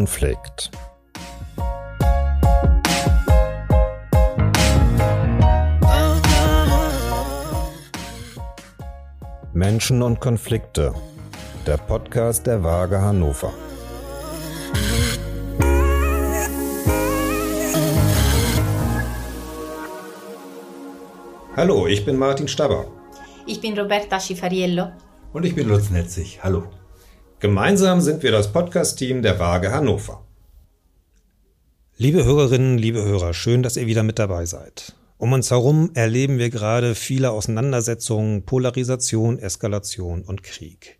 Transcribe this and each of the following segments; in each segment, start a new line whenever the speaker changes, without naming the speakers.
Konflikt. Menschen und Konflikte. Der Podcast der Waage Hannover. Hallo, ich bin Martin Staber.
Ich bin Roberta Schifariello.
Und ich bin Lutz Netzig. Hallo.
Gemeinsam sind wir das Podcast-Team der Waage Hannover. Liebe Hörerinnen, liebe Hörer, schön, dass ihr wieder mit dabei seid. Um uns herum erleben wir gerade viele Auseinandersetzungen, Polarisation, Eskalation und Krieg.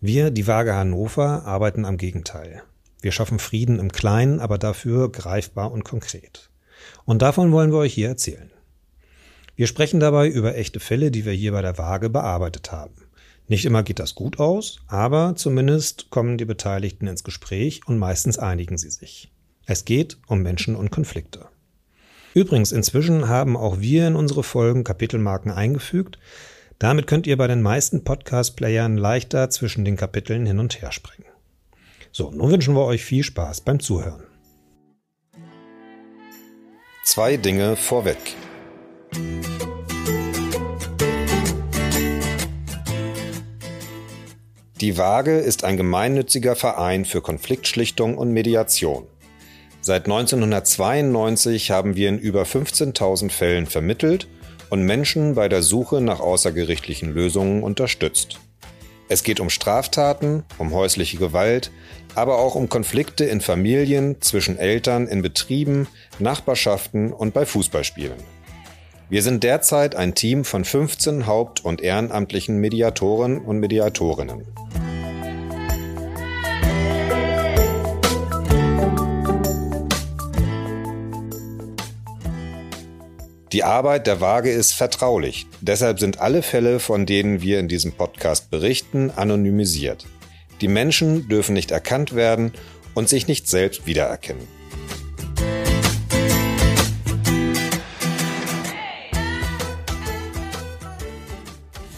Wir, die Waage Hannover, arbeiten am Gegenteil. Wir schaffen Frieden im Kleinen, aber dafür greifbar und konkret. Und davon wollen wir euch hier erzählen. Wir sprechen dabei über echte Fälle, die wir hier bei der Waage bearbeitet haben. Nicht immer geht das gut aus, aber zumindest kommen die Beteiligten ins Gespräch und meistens einigen sie sich. Es geht um Menschen und Konflikte. Übrigens, inzwischen haben auch wir in unsere Folgen Kapitelmarken eingefügt. Damit könnt ihr bei den meisten Podcast-Playern leichter zwischen den Kapiteln hin und her springen. So, nun wünschen wir euch viel Spaß beim Zuhören. Zwei Dinge vorweg. Die Waage ist ein gemeinnütziger Verein für Konfliktschlichtung und Mediation. Seit 1992 haben wir in über 15.000 Fällen vermittelt und Menschen bei der Suche nach außergerichtlichen Lösungen unterstützt. Es geht um Straftaten, um häusliche Gewalt, aber auch um Konflikte in Familien, zwischen Eltern, in Betrieben, Nachbarschaften und bei Fußballspielen. Wir sind derzeit ein Team von 15 haupt- und ehrenamtlichen Mediatoren und Mediatorinnen. Die Arbeit der Waage ist vertraulich. Deshalb sind alle Fälle, von denen wir in diesem Podcast berichten, anonymisiert. Die Menschen dürfen nicht erkannt werden und sich nicht selbst wiedererkennen.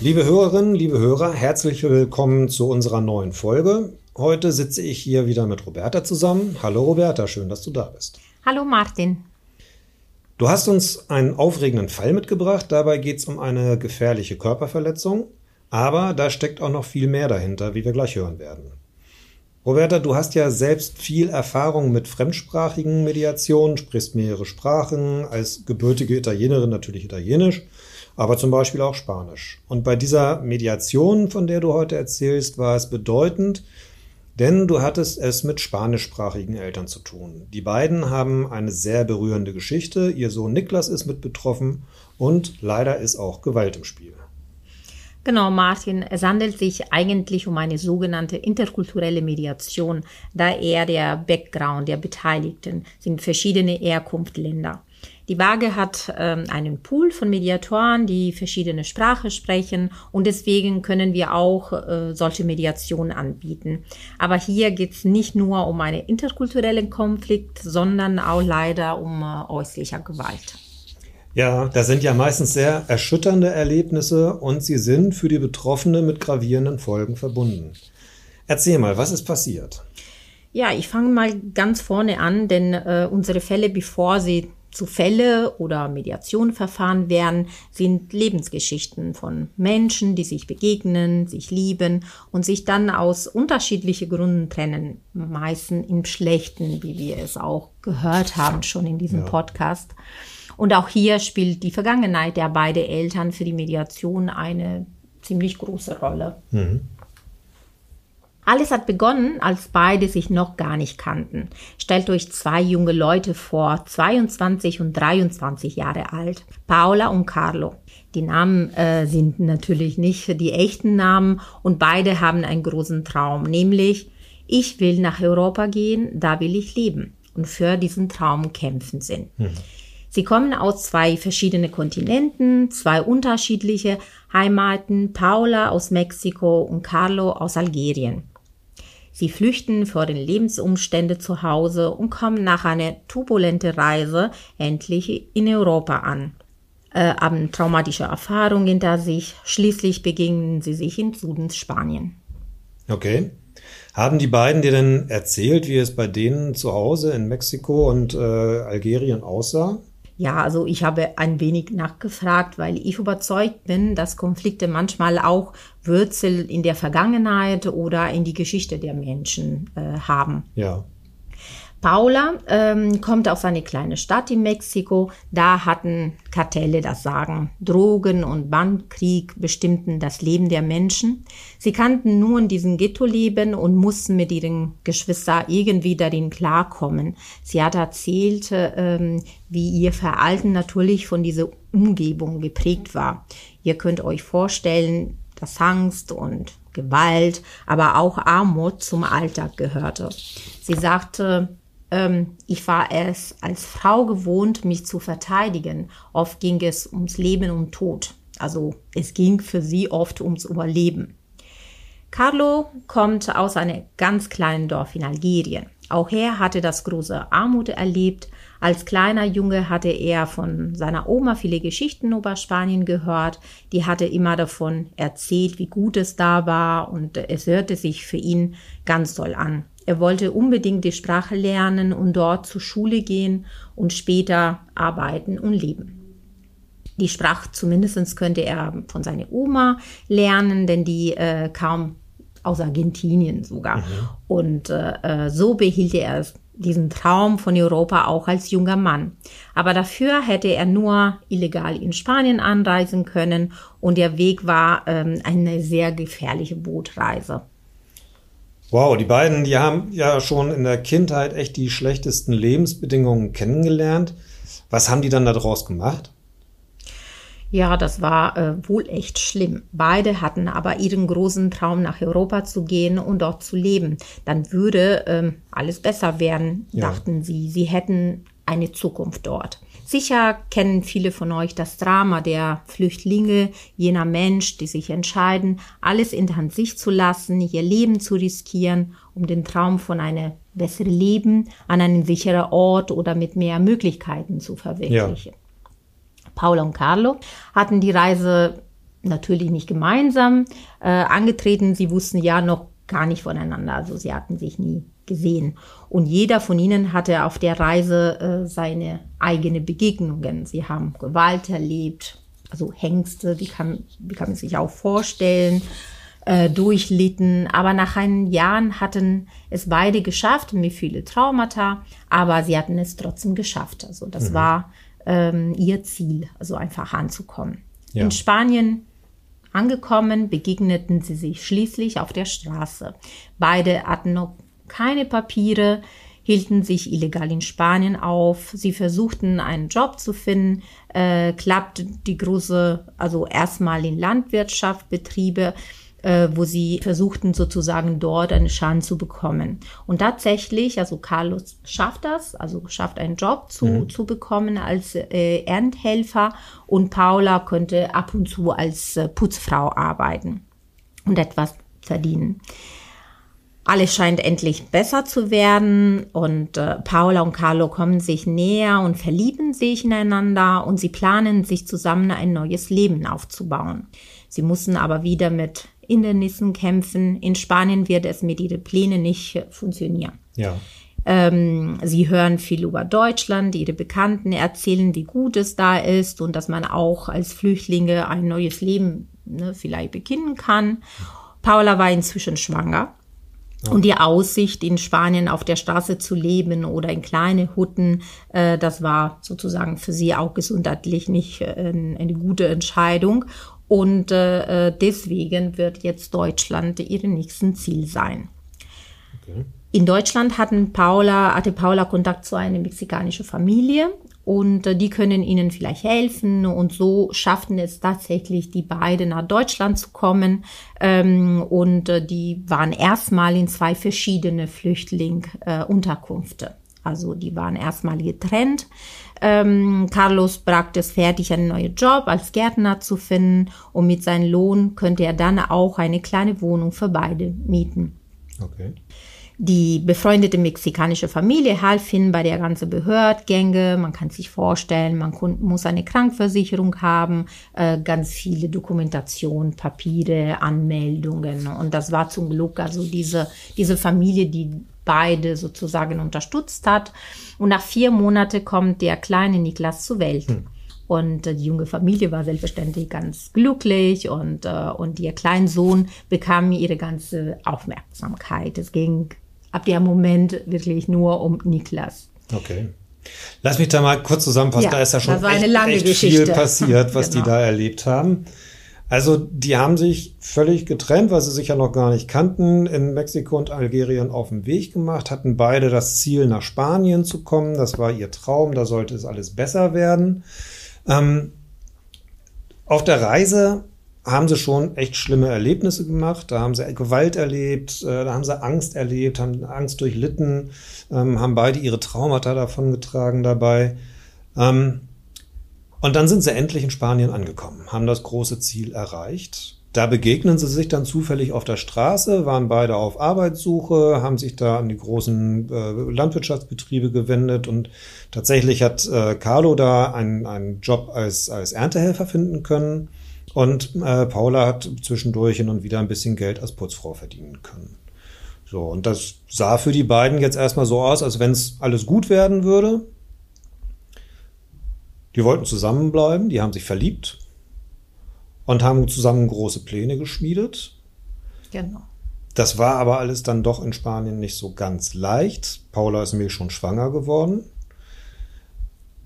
Liebe Hörerinnen, liebe Hörer, herzlich willkommen zu unserer neuen Folge. Heute sitze ich hier wieder mit Roberta zusammen. Hallo Roberta, schön, dass du da bist.
Hallo Martin.
Du hast uns einen aufregenden Fall mitgebracht. Dabei geht es um eine gefährliche Körperverletzung. Aber da steckt auch noch viel mehr dahinter, wie wir gleich hören werden. Roberta, du hast ja selbst viel Erfahrung mit fremdsprachigen Mediationen, sprichst mehrere Sprachen, als gebürtige Italienerin natürlich Italienisch, aber zum Beispiel auch Spanisch. Und bei dieser Mediation, von der du heute erzählst, war es bedeutend, denn du hattest es mit spanischsprachigen Eltern zu tun. Die beiden haben eine sehr berührende Geschichte. Ihr Sohn Niklas ist mit betroffen und leider ist auch Gewalt im Spiel.
Genau, Martin. Es handelt sich eigentlich um eine sogenannte interkulturelle Mediation, da er der Background der Beteiligten sind verschiedene Herkunftsländer. Die Waage hat ähm, einen Pool von Mediatoren, die verschiedene Sprachen sprechen und deswegen können wir auch äh, solche Mediationen anbieten. Aber hier geht es nicht nur um einen interkulturellen Konflikt, sondern auch leider um äh, häuslicher Gewalt.
Ja, das sind ja meistens sehr erschütternde Erlebnisse und sie sind für die Betroffenen mit gravierenden Folgen verbunden. Erzähl mal, was ist passiert?
Ja, ich fange mal ganz vorne an, denn äh, unsere Fälle, bevor sie zu Fälle oder Mediationverfahren werden, sind Lebensgeschichten von Menschen, die sich begegnen, sich lieben und sich dann aus unterschiedlichen Gründen trennen, meistens im Schlechten, wie wir es auch gehört haben schon in diesem ja. Podcast. Und auch hier spielt die Vergangenheit der beiden Eltern für die Mediation eine ziemlich große Rolle. Mhm. Alles hat begonnen, als beide sich noch gar nicht kannten. Stellt euch zwei junge Leute vor, 22 und 23 Jahre alt, Paula und Carlo. Die Namen äh, sind natürlich nicht die echten Namen und beide haben einen großen Traum, nämlich ich will nach Europa gehen, da will ich leben und für diesen Traum kämpfen sind. Mhm. Sie kommen aus zwei verschiedenen Kontinenten, zwei unterschiedliche Heimaten, Paula aus Mexiko und Carlo aus Algerien. Sie flüchten vor den Lebensumständen zu Hause und kommen nach einer turbulenten Reise endlich in Europa an. Äh, haben traumatische Erfahrungen hinter sich. Schließlich begegnen sie sich in Süden Spanien.
Okay. Haben die beiden dir denn erzählt, wie es bei denen zu Hause in Mexiko und äh, Algerien aussah?
Ja, also ich habe ein wenig nachgefragt, weil ich überzeugt bin, dass Konflikte manchmal auch Wurzel in der Vergangenheit oder in die Geschichte der Menschen äh, haben.
Ja.
Paula ähm, kommt aus einer kleinen Stadt in Mexiko. Da hatten Kartelle das Sagen. Drogen und Bandkrieg bestimmten das Leben der Menschen. Sie kannten nur in diesem Ghetto-Leben und mussten mit ihren Geschwistern irgendwie darin klarkommen. Sie hat erzählt, ähm, wie ihr Verhalten natürlich von dieser Umgebung geprägt war. Ihr könnt euch vorstellen, dass Angst und Gewalt, aber auch Armut zum Alltag gehörte. Sie sagte, ich war es als Frau gewohnt, mich zu verteidigen. Oft ging es ums Leben und Tod. Also es ging für sie oft ums Überleben. Carlo kommt aus einem ganz kleinen Dorf in Algerien. Auch er hatte das große Armut erlebt. Als kleiner Junge hatte er von seiner Oma viele Geschichten über Spanien gehört. Die hatte immer davon erzählt, wie gut es da war und es hörte sich für ihn ganz toll an. Er wollte unbedingt die Sprache lernen und dort zur Schule gehen und später arbeiten und leben. Die Sprache zumindest könnte er von seiner Oma lernen, denn die äh, kam aus Argentinien sogar. Mhm. Und äh, äh so behielt er diesen Traum von Europa auch als junger Mann. Aber dafür hätte er nur illegal in Spanien anreisen können und der Weg war ähm, eine sehr gefährliche Bootreise.
Wow, die beiden, die haben ja schon in der Kindheit echt die schlechtesten Lebensbedingungen kennengelernt. Was haben die dann daraus gemacht?
Ja, das war äh, wohl echt schlimm. Beide hatten aber ihren großen Traum, nach Europa zu gehen und dort zu leben. Dann würde ähm, alles besser werden, ja. dachten sie. Sie hätten eine Zukunft dort. Sicher kennen viele von euch das Drama der Flüchtlinge, jener Mensch, die sich entscheiden, alles in Hand sich zu lassen, ihr Leben zu riskieren, um den Traum von einem besseren Leben an einem sicheren Ort oder mit mehr Möglichkeiten zu verwirklichen. Ja. Paula und Carlo hatten die Reise natürlich nicht gemeinsam äh, angetreten. Sie wussten ja noch gar nicht voneinander, also sie hatten sich nie gesehen. Und jeder von ihnen hatte auf der Reise äh, seine eigene Begegnungen. Sie haben Gewalt erlebt, also Hengste, die kann, die kann man sich auch vorstellen, äh, durchlitten. Aber nach einigen Jahren hatten es beide geschafft, mit viele Traumata, aber sie hatten es trotzdem geschafft. Also das mhm. war ähm, ihr Ziel, also einfach anzukommen. Ja. In Spanien Angekommen begegneten sie sich schließlich auf der Straße. Beide hatten noch keine Papiere, hielten sich illegal in Spanien auf. Sie versuchten einen Job zu finden, äh, klappte die große, also erstmal in Landwirtschaft, Betriebe, äh, wo sie versuchten sozusagen dort eine Chance zu bekommen. Und tatsächlich, also Carlos schafft das, also schafft einen Job zu, mhm. zu bekommen als äh, Erntehelfer und Paula könnte ab und zu als äh, Putzfrau arbeiten und etwas verdienen. Alles scheint endlich besser zu werden und äh, Paula und Carlo kommen sich näher und verlieben sich ineinander und sie planen, sich zusammen ein neues Leben aufzubauen. Sie müssen aber wieder mit Hindernissen kämpfen. In Spanien wird es mit ihren Plänen nicht funktionieren.
Ja.
Ähm, sie hören viel über Deutschland, ihre Bekannten erzählen, wie gut es da ist und dass man auch als Flüchtlinge ein neues Leben ne, vielleicht beginnen kann. Paula war inzwischen schwanger und die Aussicht, in Spanien auf der Straße zu leben oder in kleine Hutten, äh, das war sozusagen für sie auch gesundheitlich nicht äh, eine gute Entscheidung. Und äh, äh, deswegen wird jetzt Deutschland ihr nächsten Ziel sein. Okay. In Deutschland hatten Paula, hatte Paula Kontakt zu einer mexikanischen Familie und äh, die können ihnen vielleicht helfen und so schafften es tatsächlich die beiden nach Deutschland zu kommen ähm, und äh, die waren erstmal in zwei verschiedene Flüchtlingsunterkünfte. Also die waren erstmal getrennt. Ähm, Carlos brachte es fertig, einen neuen Job als Gärtner zu finden und mit seinem Lohn könnte er dann auch eine kleine Wohnung für beide mieten.
Okay.
Die befreundete mexikanische Familie half ihnen bei der ganzen Behördgänge. Man kann sich vorstellen, man muss eine Krankversicherung haben, äh, ganz viele Dokumentation, Papiere, Anmeldungen. Und das war zum Glück also diese, diese Familie, die beide sozusagen unterstützt hat. Und nach vier Monaten kommt der kleine Niklas zur Welt. Hm. Und äh, die junge Familie war selbstverständlich ganz glücklich und, äh, und ihr kleiner Sohn bekam ihre ganze Aufmerksamkeit. Es ging ab dem Moment wirklich nur um Niklas.
Okay. Lass mich da mal kurz zusammenfassen. Ja, da ist ja schon echt, echt viel passiert, was genau. die da erlebt haben. Also die haben sich völlig getrennt, weil sie sich ja noch gar nicht kannten, in Mexiko und Algerien auf den Weg gemacht, hatten beide das Ziel, nach Spanien zu kommen. Das war ihr Traum, da sollte es alles besser werden. Ähm, auf der Reise haben sie schon echt schlimme Erlebnisse gemacht. Da haben sie Gewalt erlebt, äh, da haben sie Angst erlebt, haben Angst durchlitten, ähm, haben beide ihre Traumata davongetragen dabei. Ähm, und dann sind sie endlich in Spanien angekommen, haben das große Ziel erreicht. Da begegnen sie sich dann zufällig auf der Straße, waren beide auf Arbeitssuche, haben sich da an die großen äh, Landwirtschaftsbetriebe gewendet und tatsächlich hat äh, Carlo da einen, einen Job als, als Erntehelfer finden können und äh, Paula hat zwischendurch hin und wieder ein bisschen Geld als Putzfrau verdienen können. So, und das sah für die beiden jetzt erstmal so aus, als wenn es alles gut werden würde. Die wollten zusammenbleiben, die haben sich verliebt, und haben zusammen große Pläne geschmiedet.
Genau.
Das war aber alles dann doch in Spanien nicht so ganz leicht. Paula ist mir schon schwanger geworden.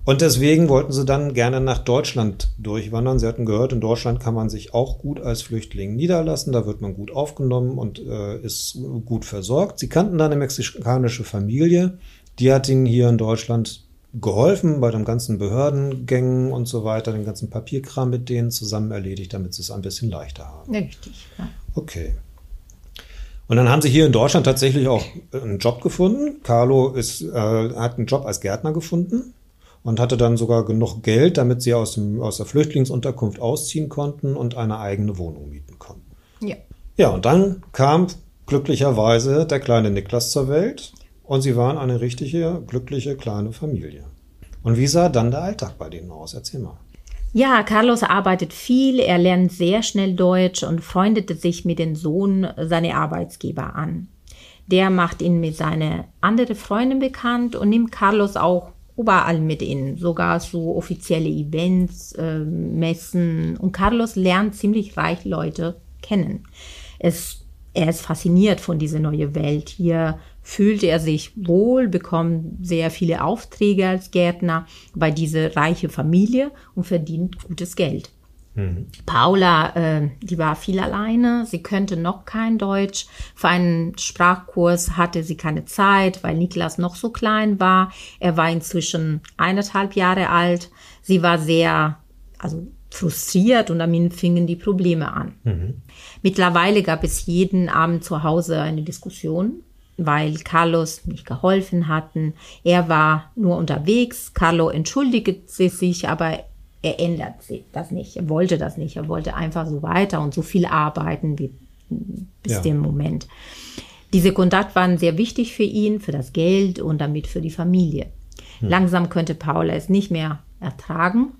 Und deswegen wollten sie dann gerne nach Deutschland durchwandern. Sie hatten gehört, in Deutschland kann man sich auch gut als Flüchtling niederlassen. Da wird man gut aufgenommen und äh, ist gut versorgt. Sie kannten da eine mexikanische Familie. Die hat ihnen hier in Deutschland geholfen bei den ganzen Behördengängen und so weiter, den ganzen Papierkram mit denen zusammen erledigt, damit sie es ein bisschen leichter haben.
Richtig. Ja.
Okay. Und dann haben sie hier in Deutschland tatsächlich auch einen Job gefunden. Carlo ist, äh, hat einen Job als Gärtner gefunden und hatte dann sogar genug Geld, damit sie aus, dem, aus der Flüchtlingsunterkunft ausziehen konnten und eine eigene Wohnung mieten konnten.
Ja.
Ja, und dann kam glücklicherweise der kleine Niklas zur Welt und sie waren eine richtige, glückliche kleine Familie. Und wie sah dann der Alltag bei denen aus? Erzähl mal.
Ja, Carlos arbeitet viel, er lernt sehr schnell Deutsch und freundete sich mit dem Sohn seiner Arbeitsgeber an. Der macht ihn mit seiner anderen Freundin bekannt und nimmt Carlos auch überall mit in, sogar so offizielle Events, äh, Messen. Und Carlos lernt ziemlich reich Leute kennen. Es, er ist fasziniert von dieser neuen Welt. Hier fühlt er sich wohl, bekommt sehr viele Aufträge als Gärtner bei dieser reiche Familie und verdient gutes Geld. Mhm. Paula, äh, die war viel alleine, sie könnte noch kein Deutsch. Für einen Sprachkurs hatte sie keine Zeit, weil Niklas noch so klein war. Er war inzwischen eineinhalb Jahre alt. Sie war sehr, also frustriert und damit fingen die Probleme an. Mhm. Mittlerweile gab es jeden Abend zu Hause eine Diskussion weil Carlos nicht geholfen hatten. Er war nur unterwegs. Carlo entschuldigte sich, aber er ändert das nicht. Er wollte das nicht. Er wollte einfach so weiter und so viel arbeiten wie bis ja. dem Moment. Diese Kontakt waren sehr wichtig für ihn, für das Geld und damit für die Familie. Hm. Langsam könnte Paula es nicht mehr ertragen.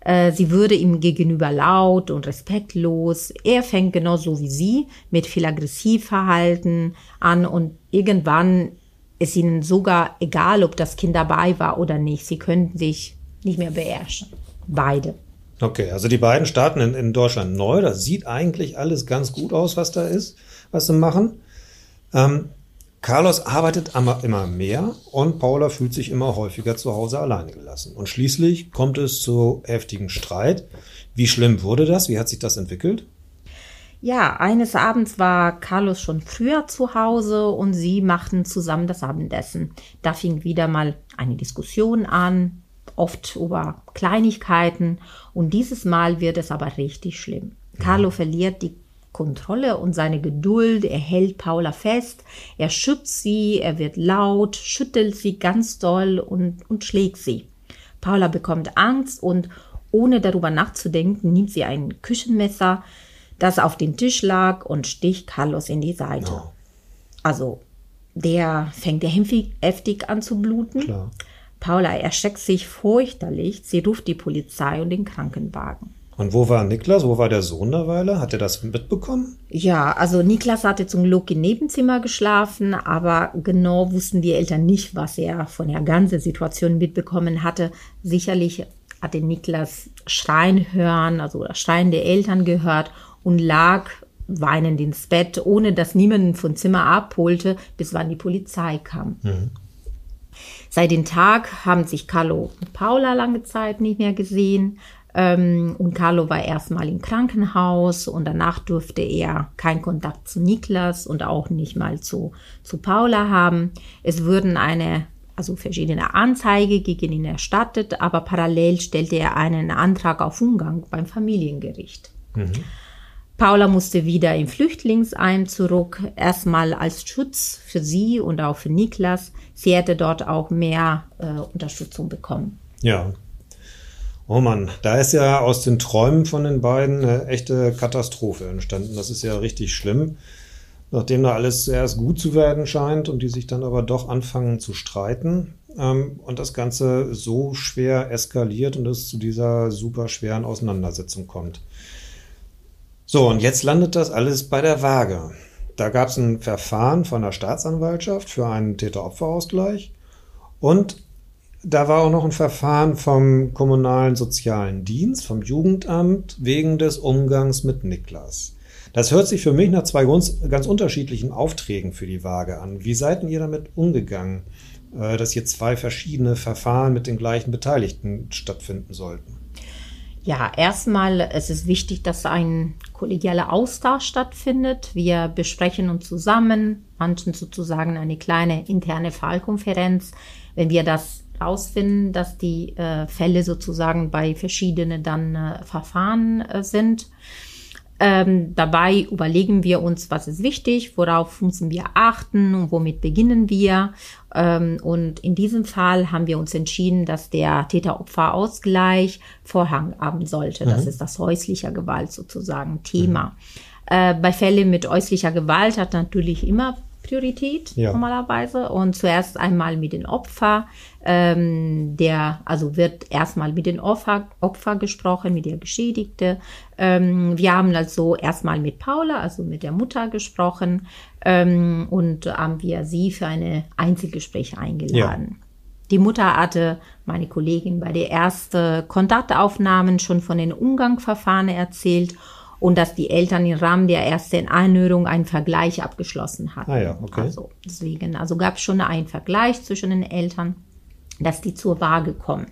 Äh, sie würde ihm gegenüber laut und respektlos. Er fängt genauso wie sie mit viel Aggressivverhalten an und irgendwann ist ihnen sogar egal, ob das Kind dabei war oder nicht. Sie könnten sich nicht mehr beherrschen. Beide.
Okay, also die beiden starten in, in Deutschland neu. Das sieht eigentlich alles ganz gut aus, was da ist, was sie machen. Ähm, Carlos arbeitet immer mehr und Paula fühlt sich immer häufiger zu Hause alleine gelassen. Und schließlich kommt es zu heftigen Streit. Wie schlimm wurde das? Wie hat sich das entwickelt?
Ja, eines Abends war Carlos schon früher zu Hause und sie machten zusammen das Abendessen. Da fing wieder mal eine Diskussion an, oft über Kleinigkeiten und dieses Mal wird es aber richtig schlimm. Carlo verliert die Kontrolle und seine Geduld. Er hält Paula fest, er schützt sie, er wird laut, schüttelt sie ganz doll und, und schlägt sie. Paula bekommt Angst und ohne darüber nachzudenken, nimmt sie ein Küchenmesser, das auf den Tisch lag und sticht Carlos in die Seite. Oh. Also der fängt ja heftig an zu bluten.
Klar.
Paula erschreckt sich fürchterlich. Sie ruft die Polizei und den Krankenwagen.
Und wo war Niklas? Wo war der Sohn derweile? Hat er das mitbekommen?
Ja, also Niklas hatte zum Glück im Nebenzimmer geschlafen, aber genau wussten die Eltern nicht, was er von der ganzen Situation mitbekommen hatte. Sicherlich hatte Niklas Schreien hören, also das Schreien der Eltern gehört und lag weinend ins Bett, ohne dass niemand vom Zimmer abholte, bis wann die Polizei kam. Mhm. Seit dem Tag haben sich Carlo und Paula lange Zeit nicht mehr gesehen. Ähm, und Carlo war erstmal im Krankenhaus und danach durfte er keinen Kontakt zu Niklas und auch nicht mal zu, zu Paula haben. Es wurden eine, also verschiedene Anzeige gegen ihn erstattet, aber parallel stellte er einen Antrag auf Umgang beim Familiengericht. Mhm. Paula musste wieder im Flüchtlingsheim zurück, erstmal als Schutz für sie und auch für Niklas. Sie hätte dort auch mehr äh, Unterstützung bekommen.
Ja, Oh Mann, da ist ja aus den Träumen von den beiden eine echte Katastrophe entstanden. Das ist ja richtig schlimm. Nachdem da alles erst gut zu werden scheint und die sich dann aber doch anfangen zu streiten ähm, und das Ganze so schwer eskaliert und es zu dieser super schweren Auseinandersetzung kommt. So, und jetzt landet das alles bei der Waage. Da gab es ein Verfahren von der Staatsanwaltschaft für einen Täter-Opfer-Ausgleich und da war auch noch ein Verfahren vom kommunalen sozialen Dienst, vom Jugendamt, wegen des Umgangs mit Niklas. Das hört sich für mich nach zwei ganz unterschiedlichen Aufträgen für die Waage an. Wie seid ihr damit umgegangen, äh, dass hier zwei verschiedene Verfahren mit den gleichen Beteiligten stattfinden sollten?
Ja, erstmal es ist wichtig, dass ein kollegialer Austausch stattfindet. Wir besprechen uns zusammen, manchen sozusagen eine kleine interne Fallkonferenz. Wenn wir das rausfinden, dass die äh, Fälle sozusagen bei verschiedenen dann äh, Verfahren äh, sind. Ähm, dabei überlegen wir uns, was ist wichtig, worauf müssen wir achten und womit beginnen wir. Ähm, und in diesem Fall haben wir uns entschieden, dass der Täter-Opfer-Ausgleich Vorhang haben sollte. Mhm. Das ist das häusliche Gewalt sozusagen Thema. Mhm. Äh, bei Fällen mit häuslicher Gewalt hat natürlich immer Priorität ja. normalerweise. Und zuerst einmal mit den Opfer. Ähm, der, also wird erstmal mit den Opfer, Opfer gesprochen, mit der Geschädigte. Ähm, wir haben also erstmal mit Paula, also mit der Mutter gesprochen. Ähm, und haben wir sie für eine Einzelgespräch eingeladen. Ja. Die Mutter hatte meine Kollegin bei der ersten Kontaktaufnahmen schon von den Umgangsverfahren erzählt und dass die Eltern im Rahmen der ersten Anhörung einen Vergleich abgeschlossen hatten.
Ah ja, okay.
Also deswegen, also gab es schon einen Vergleich zwischen den Eltern, dass die zur Waage kommen.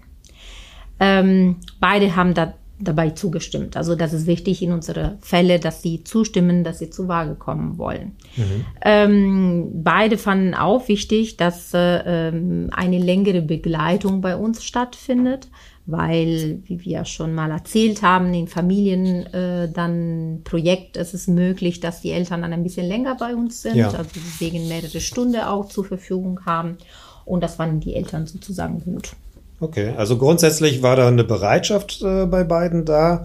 Ähm, beide haben da dabei zugestimmt. Also das ist wichtig in unsere Fälle, dass sie zustimmen, dass sie zur Waage kommen wollen. Mhm. Ähm, beide fanden auch wichtig, dass äh, ähm, eine längere Begleitung bei uns stattfindet weil, wie wir schon mal erzählt haben, in Familien äh, dann Projekt ist es möglich, dass die Eltern dann ein bisschen länger bei uns sind, ja. also deswegen mehrere Stunden auch zur Verfügung haben. Und das fanden die Eltern sozusagen gut.
Okay, also grundsätzlich war da eine Bereitschaft äh, bei beiden da,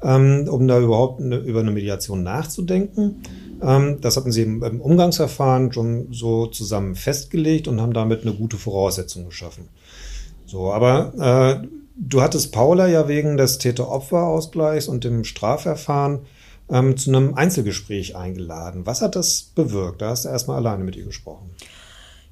ähm, um da überhaupt eine, über eine Mediation nachzudenken. Ähm, das hatten sie im, im, Umgangsverfahren schon so zusammen festgelegt und haben damit eine gute Voraussetzung geschaffen. So, aber äh, Du hattest Paula ja wegen des Täter-Opfer-Ausgleichs und dem Strafverfahren ähm, zu einem Einzelgespräch eingeladen. Was hat das bewirkt? Da hast du erstmal alleine mit ihr gesprochen.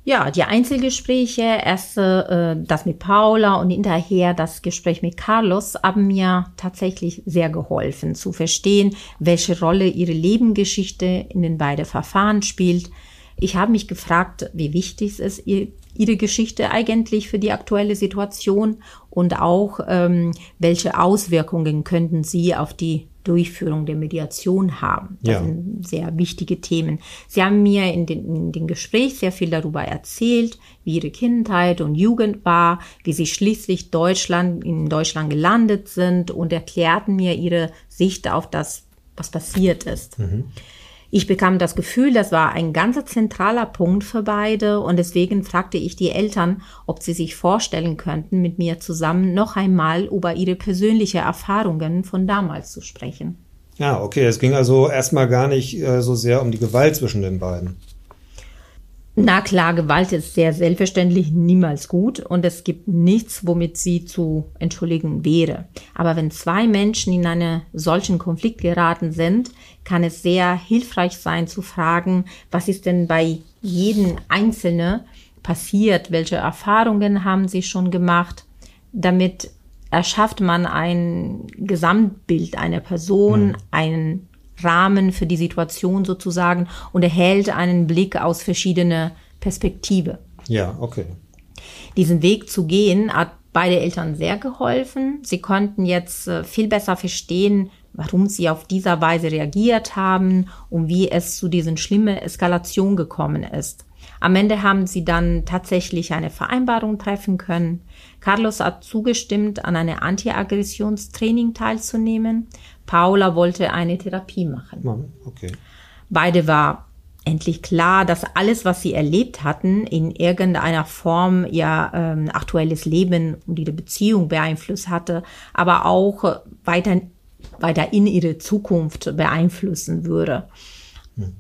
Ja, die Einzelgespräche, erst äh, das mit Paula und hinterher das Gespräch mit Carlos haben mir tatsächlich sehr geholfen zu verstehen, welche Rolle ihre Lebensgeschichte in den beiden Verfahren spielt. Ich habe mich gefragt, wie wichtig es ist, ihr ihre Geschichte eigentlich für die aktuelle Situation und auch ähm, welche Auswirkungen könnten sie auf die Durchführung der Mediation haben. Das ja. sind sehr wichtige Themen. Sie haben mir in den, in den Gespräch sehr viel darüber erzählt, wie ihre Kindheit und Jugend war, wie sie schließlich Deutschland, in Deutschland gelandet sind und erklärten mir ihre Sicht auf das, was passiert ist. Mhm. Ich bekam das Gefühl, das war ein ganz zentraler Punkt für beide und deswegen fragte ich die Eltern, ob sie sich vorstellen könnten, mit mir zusammen noch einmal über ihre persönlichen Erfahrungen von damals zu sprechen.
Ja, okay, es ging also erstmal gar nicht äh, so sehr um die Gewalt zwischen den beiden.
Na klar, Gewalt ist sehr selbstverständlich niemals gut und es gibt nichts, womit sie zu entschuldigen wäre. Aber wenn zwei Menschen in einen solchen Konflikt geraten sind, kann es sehr hilfreich sein zu fragen, was ist denn bei jedem Einzelnen passiert, welche Erfahrungen haben sie schon gemacht, damit erschafft man ein Gesamtbild einer Person, mhm. einen Rahmen für die Situation sozusagen und erhält einen Blick aus verschiedene Perspektive.
Ja, okay.
Diesen Weg zu gehen hat beide Eltern sehr geholfen. Sie konnten jetzt äh, viel besser verstehen, warum sie auf dieser Weise reagiert haben und wie es zu diesen schlimmen Eskalation gekommen ist. Am Ende haben sie dann tatsächlich eine Vereinbarung treffen können. Carlos hat zugestimmt, an einem Anti-Aggressionstraining teilzunehmen. Paula wollte eine Therapie machen.
Okay.
Beide war endlich klar, dass alles, was sie erlebt hatten, in irgendeiner Form ihr ähm, aktuelles Leben und ihre Beziehung beeinflusst hatte, aber auch weiter, weiter in ihre Zukunft beeinflussen würde. Hm.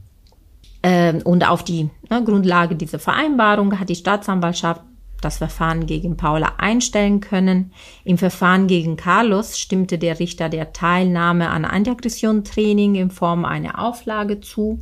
Ähm, und auf die ne, Grundlage dieser Vereinbarung hat die Staatsanwaltschaft das Verfahren gegen Paula einstellen können. Im Verfahren gegen Carlos stimmte der Richter der Teilnahme an Antiaggression-Training in Form einer Auflage zu.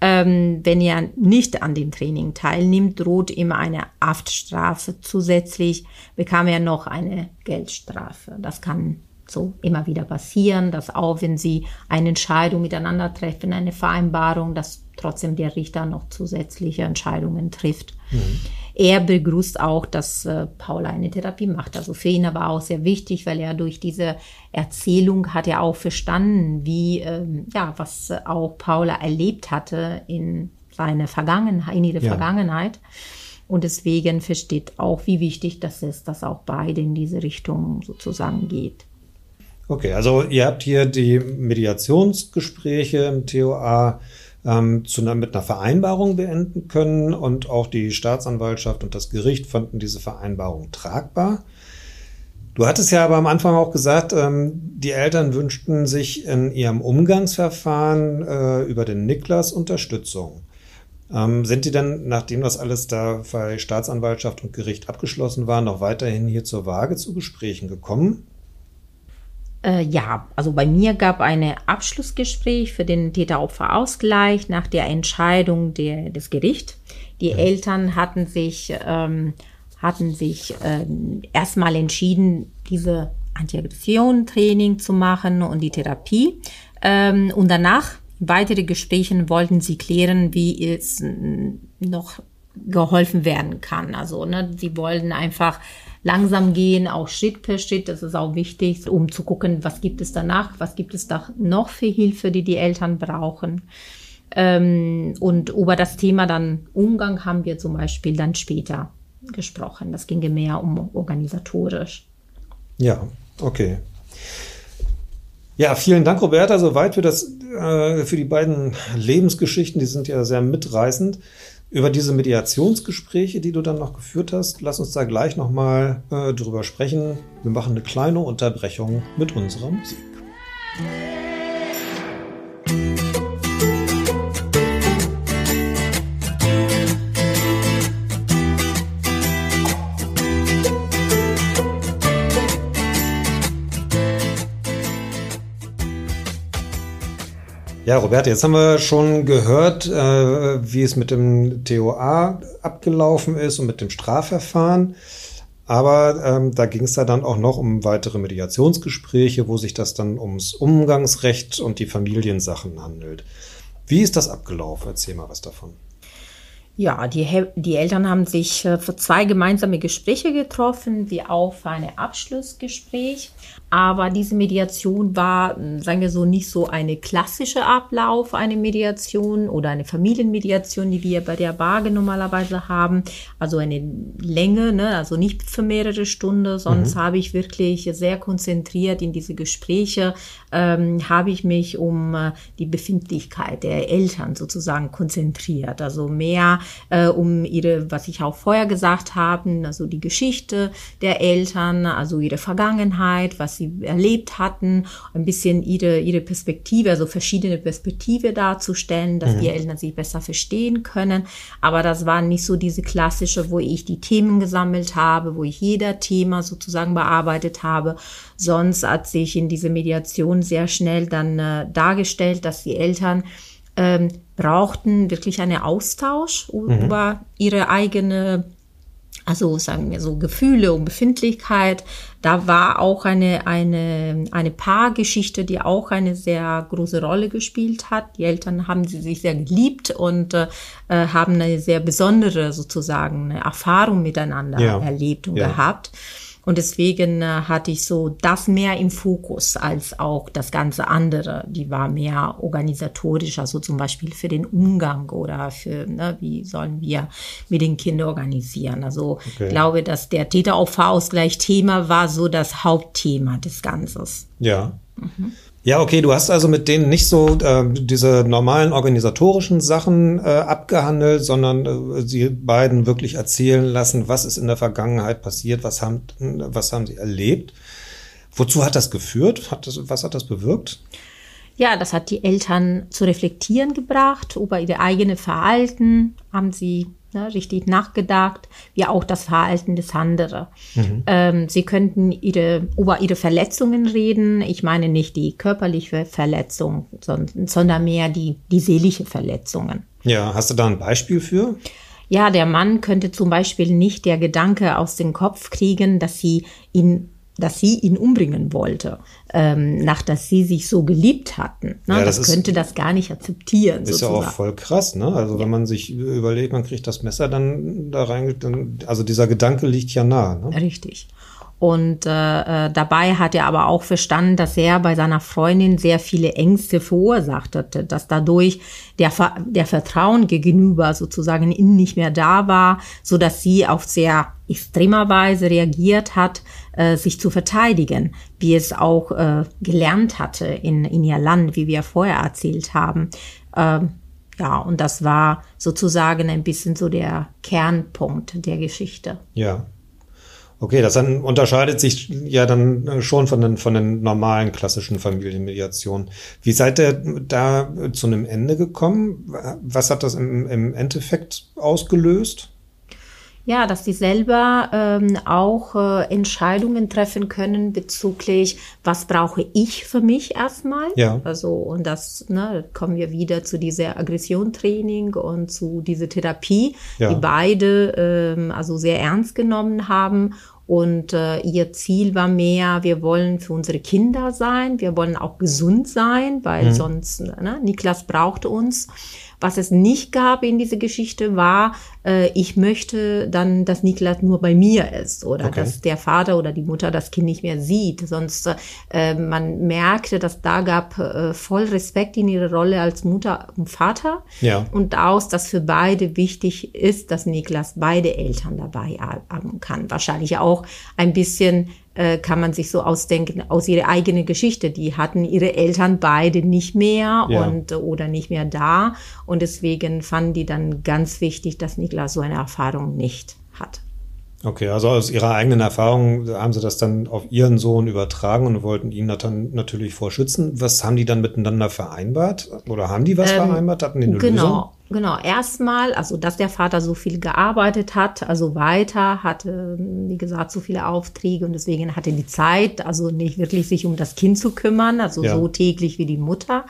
Ähm, wenn er nicht an dem Training teilnimmt, droht ihm eine Haftstrafe. Zusätzlich bekam er noch eine Geldstrafe. Das kann so immer wieder passieren, dass auch wenn sie eine Entscheidung miteinander treffen, eine Vereinbarung, dass trotzdem der Richter noch zusätzliche Entscheidungen trifft. Mhm. Er begrüßt auch, dass äh, Paula eine Therapie macht. Also für ihn aber auch sehr wichtig, weil er durch diese Erzählung hat er auch verstanden, wie, ähm, ja, was auch Paula erlebt hatte in seine Vergangenheit, in ihre ja. Vergangenheit. Und deswegen versteht auch, wie wichtig das ist, dass auch beide in diese Richtung sozusagen geht.
Okay, also ihr habt hier die Mediationsgespräche im TOA ähm, zu, mit einer Vereinbarung beenden können und auch die Staatsanwaltschaft und das Gericht fanden diese Vereinbarung tragbar. Du hattest ja aber am Anfang auch gesagt, ähm, die Eltern wünschten sich in ihrem Umgangsverfahren äh, über den Niklas Unterstützung. Ähm, sind die dann, nachdem das alles da bei Staatsanwaltschaft und Gericht abgeschlossen war, noch weiterhin hier zur Waage zu Gesprächen gekommen?
Äh, ja, also bei mir gab ein Abschlussgespräch für den Täter-Opfer-Ausgleich nach der Entscheidung der, des Gerichts. Die ja. Eltern hatten sich, ähm, hatten sich äh, erstmal entschieden, diese Antiaggression-Training zu machen und die Therapie. Ähm, und danach, weitere Gespräche, wollten sie klären, wie es noch geholfen werden kann. Also, ne, sie wollten einfach langsam gehen, auch Schritt per Schritt. Das ist auch wichtig, um zu gucken, was gibt es danach, was gibt es da noch für Hilfe, die die Eltern brauchen. Ähm, und über das Thema dann Umgang haben wir zum Beispiel dann später gesprochen. Das ginge mehr um organisatorisch.
Ja, okay. Ja, vielen Dank, Roberta, soweit für das, äh, für die beiden Lebensgeschichten. Die sind ja sehr mitreißend. Über diese Mediationsgespräche, die du dann noch geführt hast, lass uns da gleich nochmal äh, drüber sprechen. Wir machen eine kleine Unterbrechung mit unserer Musik. Ja, Robert, jetzt haben wir schon gehört, äh, wie es mit dem TOA abgelaufen ist und mit dem Strafverfahren. Aber ähm, da ging es ja dann auch noch um weitere Mediationsgespräche, wo sich das dann ums Umgangsrecht und die Familiensachen handelt. Wie ist das abgelaufen? Erzähl mal was davon.
Ja, die, die Eltern haben sich äh, für zwei gemeinsame Gespräche getroffen, wie auch für ein Abschlussgespräch. Aber diese Mediation war, hm, sagen wir so, nicht so eine klassische Ablauf, eine Mediation oder eine Familienmediation, die wir bei der Barge normalerweise haben. Also eine Länge, ne? also nicht für mehrere Stunden. Sonst mhm. habe ich wirklich sehr konzentriert in diese Gespräche, ähm, habe ich mich um äh, die Befindlichkeit der Eltern sozusagen konzentriert. Also mehr äh, um ihre, was ich auch vorher gesagt habe, also die Geschichte der Eltern, also ihre Vergangenheit, was sie erlebt hatten, ein bisschen ihre, ihre Perspektive, also verschiedene Perspektive darzustellen, dass mhm. die Eltern sich besser verstehen können. Aber das war nicht so diese klassische, wo ich die Themen gesammelt habe, wo ich jeder Thema sozusagen bearbeitet habe. Sonst hat sich in diese Mediation sehr schnell dann äh, dargestellt, dass die Eltern ähm, brauchten wirklich einen Austausch mhm. über ihre eigene, also sagen wir so Gefühle und Befindlichkeit. Da war auch eine, eine, eine Paargeschichte, die auch eine sehr große Rolle gespielt hat. Die Eltern haben sie sich sehr geliebt und äh, haben eine sehr besondere sozusagen eine Erfahrung miteinander ja. erlebt und ja. gehabt. Und deswegen äh, hatte ich so das mehr im Fokus als auch das ganze andere. Die war mehr organisatorisch, also zum Beispiel für den Umgang oder für, ne, wie sollen wir mit den Kindern organisieren. Also okay. ich glaube, dass der Täter-Opfer-Ausgleich Thema war so das Hauptthema des Ganzen.
Ja. Mhm. Ja, okay, du hast also mit denen nicht so äh, diese normalen organisatorischen Sachen äh, abgehandelt, sondern äh, sie beiden wirklich erzählen lassen, was ist in der Vergangenheit passiert, was haben, was haben sie erlebt. Wozu hat das geführt? Hat das, was hat das bewirkt?
Ja, das hat die Eltern zu reflektieren gebracht über ihr eigenes Verhalten. Haben sie ne, richtig nachgedacht, wie auch das Verhalten des anderen. Mhm. Ähm, sie könnten ihre, über ihre Verletzungen reden. Ich meine nicht die körperliche Verletzung, sondern, sondern mehr die, die seelische Verletzungen.
Ja, hast du da ein Beispiel für?
Ja, der Mann könnte zum Beispiel nicht der Gedanke aus dem Kopf kriegen, dass sie ihn dass sie ihn umbringen wollte, ähm, nach dass sie sich so geliebt hatten. Ne? Ja, das, das könnte das gar nicht akzeptieren.
Ist sozusagen. ja auch voll krass, ne? Also ja. wenn man sich überlegt, man kriegt das Messer dann da rein, dann, also dieser Gedanke liegt ja nah. Ne?
Richtig. Und äh, äh, dabei hat er aber auch verstanden, dass er bei seiner Freundin sehr viele Ängste verursacht hatte, dass dadurch der, der Vertrauen gegenüber sozusagen ihm nicht mehr da war, so dass sie auf sehr extremer Weise reagiert hat, äh, sich zu verteidigen, wie es auch äh, gelernt hatte in, in ihr Land, wie wir vorher erzählt haben. Ähm, ja, und das war sozusagen ein bisschen so der Kernpunkt der Geschichte.
Ja. Okay, das dann unterscheidet sich ja dann schon von den, von den normalen klassischen Familienmediationen. Wie seid ihr da zu einem Ende gekommen? Was hat das im, im Endeffekt ausgelöst?
Ja, dass die selber ähm, auch äh, Entscheidungen treffen können bezüglich, was brauche ich für mich erstmal. Ja. Also, und das, ne, kommen wir wieder zu dieser Aggressiontraining und zu dieser Therapie, ja. die beide ähm, also sehr ernst genommen haben und äh, ihr Ziel war mehr, wir wollen für unsere Kinder sein, wir wollen auch gesund sein, weil mhm. sonst, ne, Niklas brauchte uns. Was es nicht gab in dieser Geschichte war, äh, ich möchte dann, dass Niklas nur bei mir ist oder okay. dass der Vater oder die Mutter das Kind nicht mehr sieht. Sonst äh, man merkte, dass da gab äh, voll Respekt in ihre Rolle als Mutter und Vater ja. und daraus, dass für beide wichtig ist, dass Niklas beide Eltern dabei haben kann. Wahrscheinlich auch ein bisschen äh, kann man sich so ausdenken aus ihrer eigenen Geschichte. Die hatten ihre Eltern beide nicht mehr ja. und oder nicht mehr da und deswegen fanden die dann ganz wichtig, dass Niklas so eine Erfahrung nicht hat.
Okay, also aus Ihrer eigenen Erfahrung haben Sie das dann auf Ihren Sohn übertragen und wollten ihn dann natürlich vorschützen. Was haben die dann miteinander vereinbart? Oder haben die was ähm, vereinbart? Hatten die eine
genau.
Lösung?
Genau, erstmal, also dass der Vater so viel gearbeitet hat, also weiter, hatte, wie gesagt, so viele Aufträge und deswegen hatte die Zeit, also nicht wirklich sich um das Kind zu kümmern, also ja. so täglich wie die Mutter.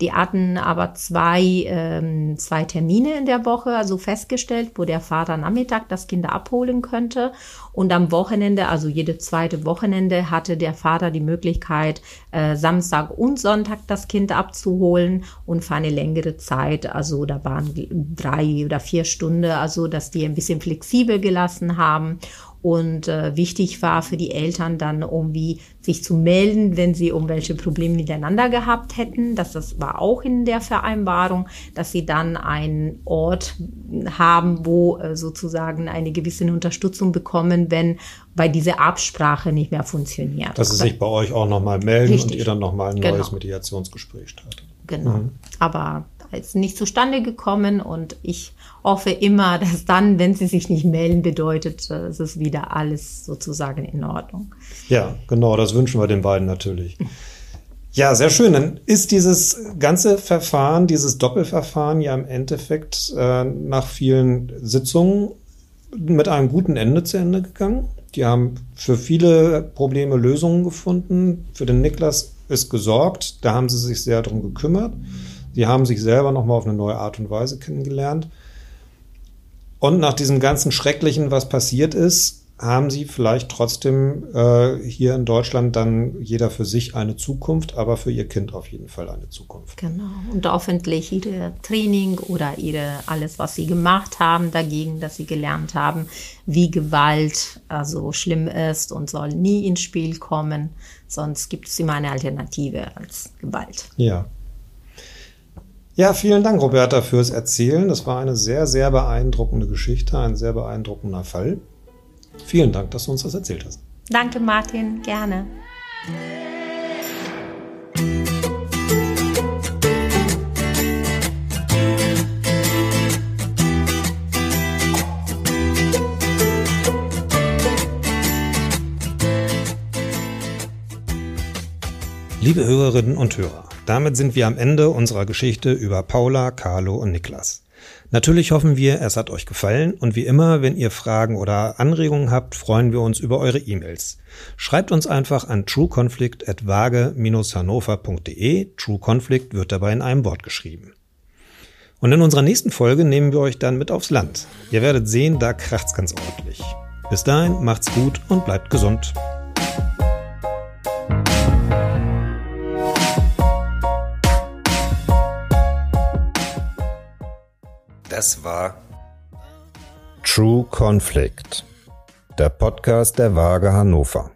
Die hatten aber zwei, ähm, zwei Termine in der Woche, also festgestellt, wo der Vater Nachmittag das Kind abholen könnte. Und am Wochenende, also jede zweite Wochenende, hatte der Vater die Möglichkeit, äh, Samstag und Sonntag das Kind abzuholen und für eine längere Zeit, also da waren drei oder vier Stunden, also dass die ein bisschen flexibel gelassen haben. Und äh, wichtig war für die Eltern dann irgendwie sich zu melden, wenn sie irgendwelche Probleme miteinander gehabt hätten. Das, das war auch in der Vereinbarung, dass sie dann einen Ort haben, wo äh, sozusagen eine gewisse Unterstützung bekommen, wenn bei dieser Absprache nicht mehr funktioniert.
Dass sie sich bei euch auch nochmal melden Richtig. und ihr dann nochmal ein genau. neues Mediationsgespräch startet.
Genau. Mhm. Aber ist nicht zustande gekommen und ich hoffe immer, dass dann, wenn sie sich nicht melden, bedeutet, es ist wieder alles sozusagen in Ordnung.
Ja, genau, das wünschen wir den beiden natürlich. Ja, sehr schön. Dann ist dieses ganze Verfahren, dieses Doppelverfahren ja im Endeffekt äh, nach vielen Sitzungen mit einem guten Ende zu Ende gegangen. Die haben für viele Probleme Lösungen gefunden. Für den Niklas ist gesorgt. Da haben sie sich sehr darum gekümmert. Sie haben sich selber nochmal auf eine neue Art und Weise kennengelernt. Und nach diesem ganzen Schrecklichen, was passiert ist, haben sie vielleicht trotzdem äh, hier in Deutschland dann jeder für sich eine Zukunft, aber für ihr Kind auf jeden Fall eine Zukunft.
Genau. Und hoffentlich ihre Training oder ihre alles, was sie gemacht haben dagegen, dass sie gelernt haben, wie Gewalt also schlimm ist und soll nie ins Spiel kommen. Sonst gibt es immer eine Alternative als Gewalt.
Ja. Ja, vielen Dank, Roberta, fürs Erzählen. Das war eine sehr, sehr beeindruckende Geschichte, ein sehr beeindruckender Fall. Vielen Dank, dass du uns das erzählt hast.
Danke, Martin. Gerne.
Liebe Hörerinnen und Hörer, damit sind wir am Ende unserer Geschichte über Paula, Carlo und Niklas. Natürlich hoffen wir, es hat euch gefallen und wie immer, wenn ihr Fragen oder Anregungen habt, freuen wir uns über eure E-Mails. Schreibt uns einfach an trueconflict@vage-hannover.de. True Conflict wird dabei in einem Wort geschrieben. Und in unserer nächsten Folge nehmen wir euch dann mit aufs Land. Ihr werdet sehen, da kracht's ganz ordentlich. Bis dahin, macht's gut und bleibt gesund. Das war True Conflict, der Podcast der Waage Hannover.